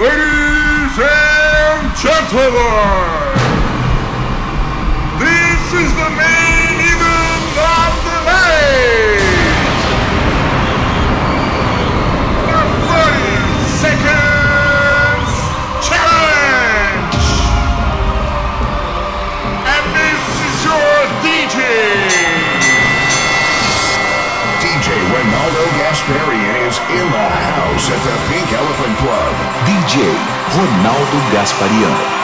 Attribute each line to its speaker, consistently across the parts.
Speaker 1: Ladies and gentlemen, this is the main event of the night. The 30 seconds challenge. And this is your DJ.
Speaker 2: DJ Ronaldo Gasparian is in the shows at the Pink Elephant Club.
Speaker 3: DJ Ronaldo
Speaker 4: Gasparian.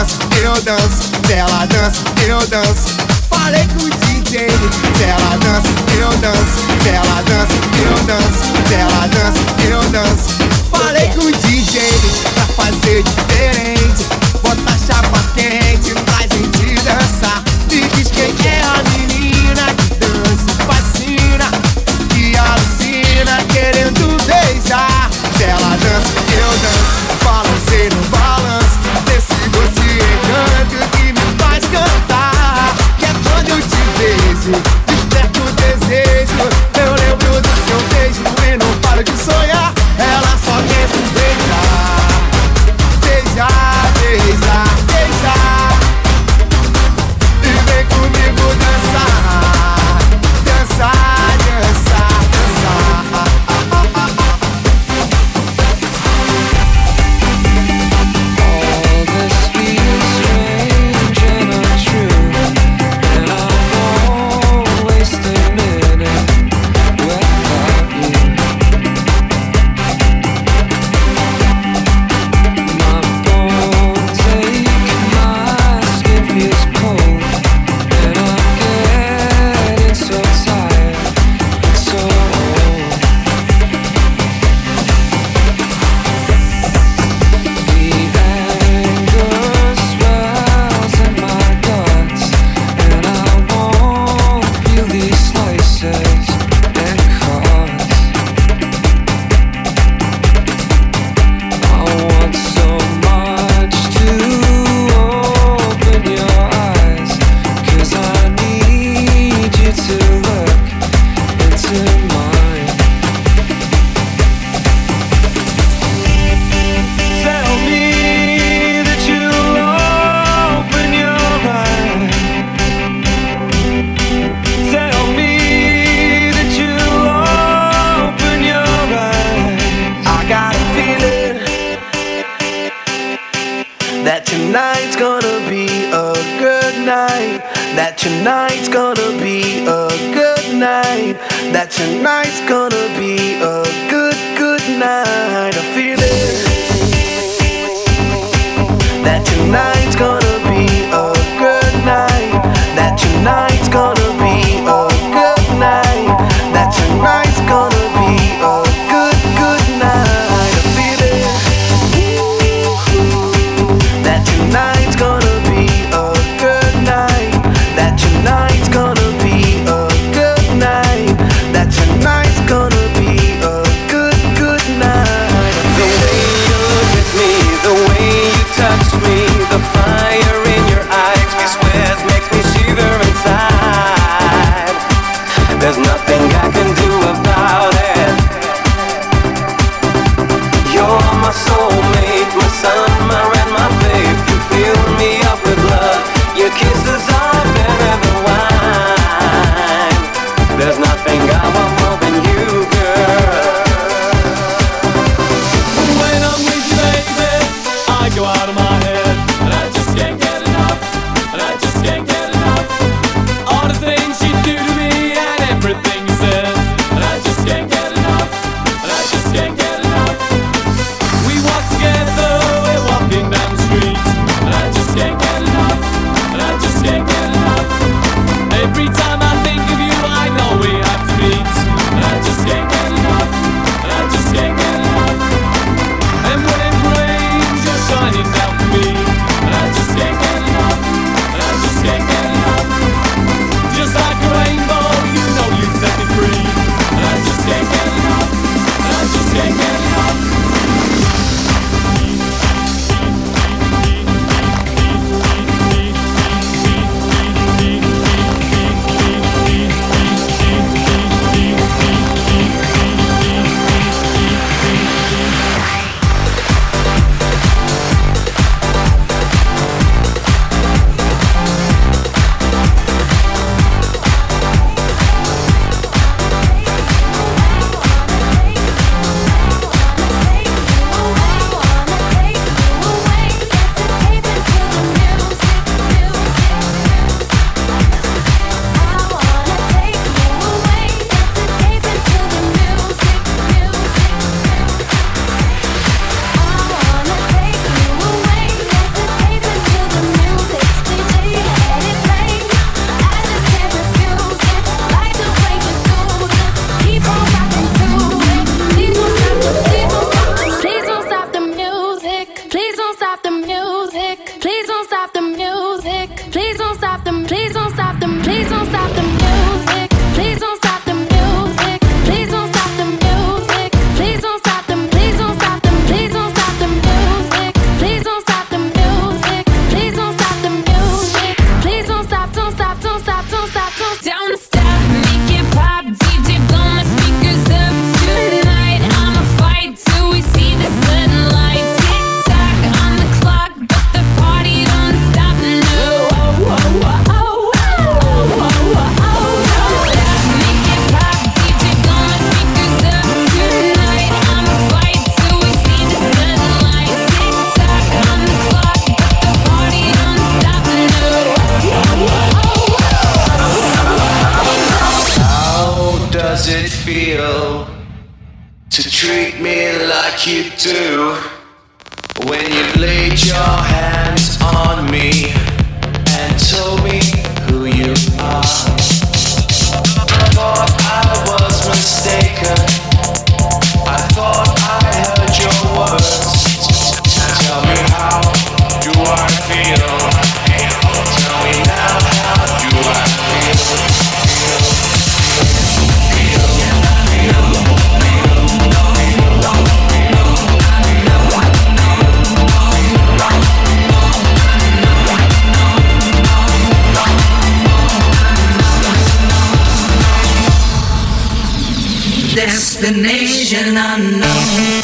Speaker 4: danço, eu danço, se ela dança, eu danço. Falei com o DJ, se ela dança, eu danço, se ela dança, eu danço, se ela dança, eu danço. Falei com o DJ pra fazer diferente, bota chapa quente pra
Speaker 5: Destination unknown.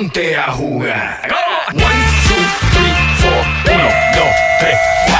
Speaker 6: ponte a jugar. One, two, three, four, uno, dos, tres, cuatro.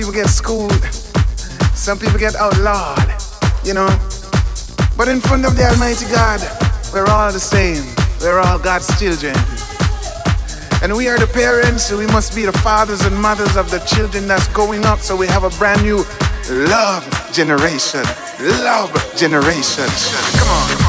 Speaker 4: people get schooled, some people get outlawed, you know. But in front of the Almighty God, we're all the same. We're all God's children. And we are the parents, so we must be the fathers and mothers of the children that's going up, so we have a brand new love generation. Love generation. Come on.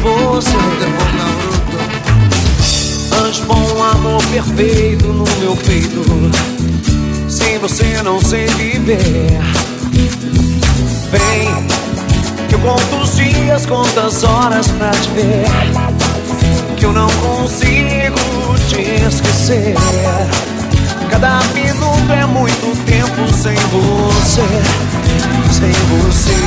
Speaker 7: você te torna bruto
Speaker 8: Anjo um amor perfeito no meu peito. Sem você não sei viver. Vem, que eu conto os dias, conto as horas pra te ver. Que eu não consigo te esquecer. Cada minuto é muito tempo sem você. Sem você.